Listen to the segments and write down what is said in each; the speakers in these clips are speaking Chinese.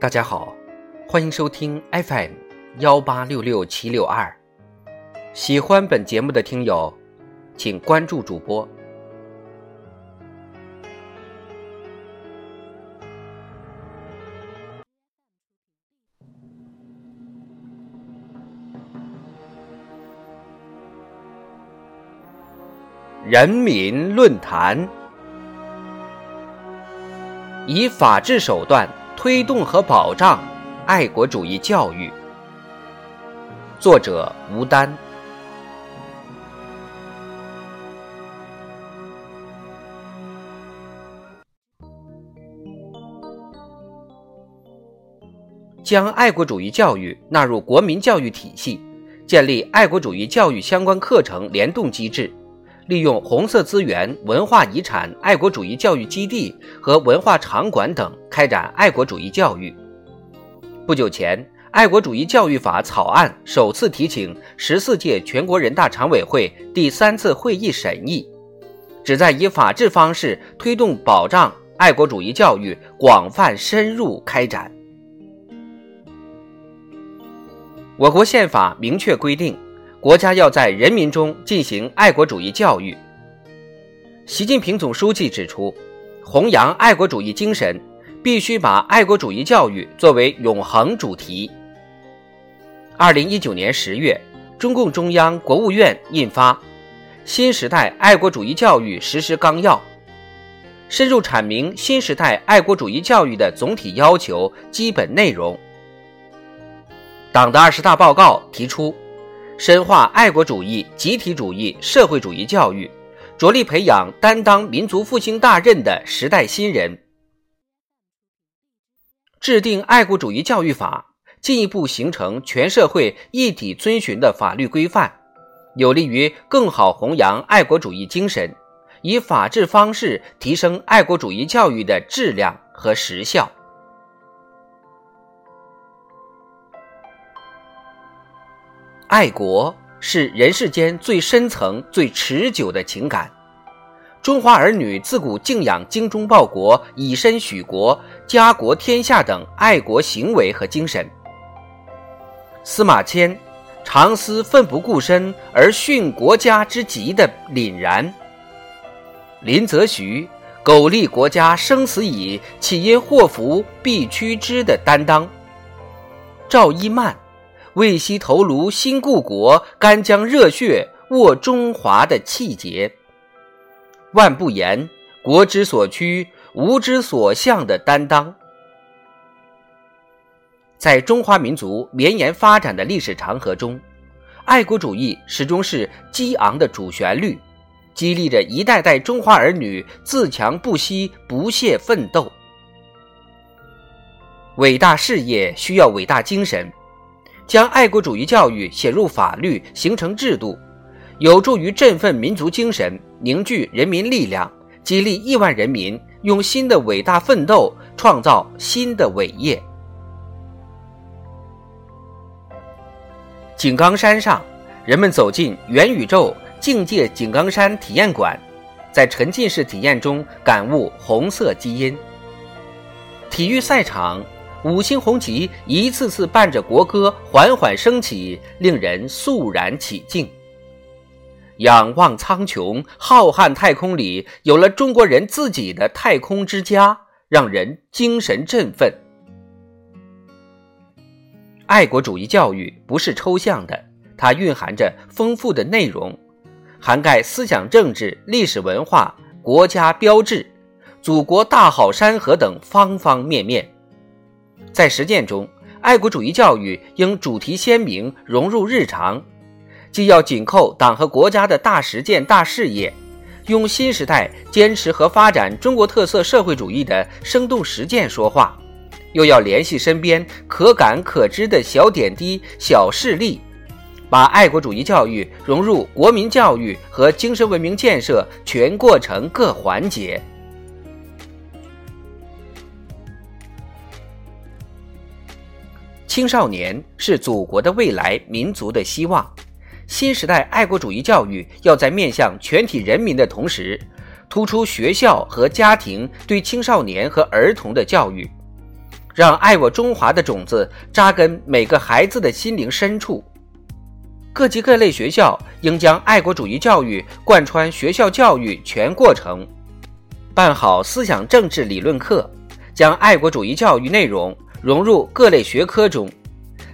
大家好，欢迎收听 FM 幺八六六七六二。喜欢本节目的听友，请关注主播。人民论坛以法治手段推动和保障爱国主义教育。作者吴丹。将爱国主义教育纳入国民教育体系，建立爱国主义教育相关课程联动机制。利用红色资源、文化遗产、爱国主义教育基地和文化场馆等开展爱国主义教育。不久前，《爱国主义教育法》草案首次提请十四届全国人大常委会第三次会议审议，旨在以法治方式推动保障爱国主义教育广泛深入开展。我国宪法明确规定。国家要在人民中进行爱国主义教育。习近平总书记指出，弘扬爱国主义精神，必须把爱国主义教育作为永恒主题。二零一九年十月，中共中央、国务院印发《新时代爱国主义教育实施纲要》，深入阐明新时代爱国主义教育的总体要求、基本内容。党的二十大报告提出。深化爱国主义、集体主义、社会主义教育，着力培养担当民族复兴大任的时代新人。制定爱国主义教育法，进一步形成全社会一体遵循的法律规范，有利于更好弘扬爱国主义精神，以法治方式提升爱国主义教育的质量和实效。爱国是人世间最深层、最持久的情感。中华儿女自古敬仰精忠报国、以身许国、家国天下等爱国行为和精神。司马迁常思奋不顾身而殉国家之急的凛然。林则徐苟利国家生死以，岂因祸福避趋之的担当。赵一曼。为惜头颅新故国，干将热血握中华的气节。万不言国之所趋，吾之所向的担当。在中华民族绵延发展的历史长河中，爱国主义始终是激昂的主旋律，激励着一代代中华儿女自强不息、不懈奋斗。伟大事业需要伟大精神。将爱国主义教育写入法律，形成制度，有助于振奋民族精神，凝聚人民力量，激励亿万人民用新的伟大奋斗创造新的伟业。井冈山上，人们走进元宇宙境界井冈山体验馆，在沉浸式体验中感悟红色基因。体育赛场。五星红旗一次次伴着国歌缓缓升起，令人肃然起敬。仰望苍穹，浩瀚太空里有了中国人自己的太空之家，让人精神振奋。爱国主义教育不是抽象的，它蕴含着丰富的内容，涵盖思想政治、历史文化、国家标志、祖国大好山河等方方面面。在实践中，爱国主义教育应主题鲜明，融入日常，既要紧扣党和国家的大实践大事业，用新时代坚持和发展中国特色社会主义的生动实践说话，又要联系身边可感可知的小点滴、小事例，把爱国主义教育融入国民教育和精神文明建设全过程各环节。青少年是祖国的未来，民族的希望。新时代爱国主义教育要在面向全体人民的同时，突出学校和家庭对青少年和儿童的教育，让爱我中华的种子扎根每个孩子的心灵深处。各级各类学校应将爱国主义教育贯穿学校教育全过程，办好思想政治理论课，将爱国主义教育内容融入各类学科中。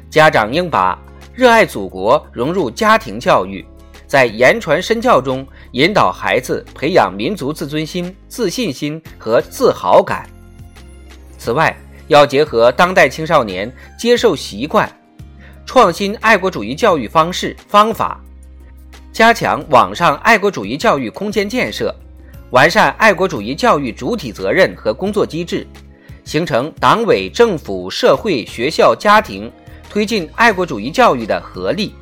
家长应把热爱祖国融入家庭教育，在言传身教中引导孩子培养民族自尊心、自信心和自豪感。此外，要结合当代青少年接受习惯。创新爱国主义教育方式方法，加强网上爱国主义教育空间建设，完善爱国主义教育主体责任和工作机制，形成党委政府社会学校家庭推进爱国主义教育的合力。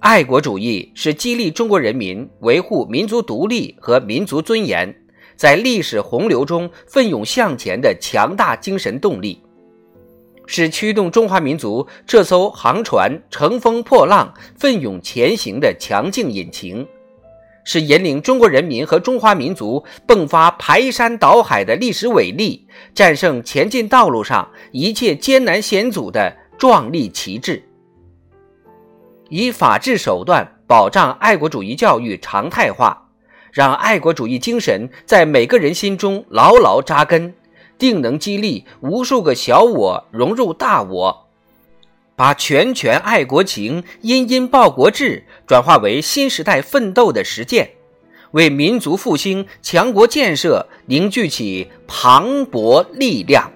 爱国主义是激励中国人民维护民族独立和民族尊严。在历史洪流中奋勇向前的强大精神动力，是驱动中华民族这艘航船乘风破浪、奋勇前行的强劲引擎，是引领中国人民和中华民族迸发排山倒海的历史伟力、战胜前进道路上一切艰难险阻的壮丽旗帜。以法治手段保障爱国主义教育常态化。让爱国主义精神在每个人心中牢牢扎根，定能激励无数个小我融入大我，把拳拳爱国情、殷殷报国志转化为新时代奋斗的实践，为民族复兴、强国建设凝聚起磅礴力量。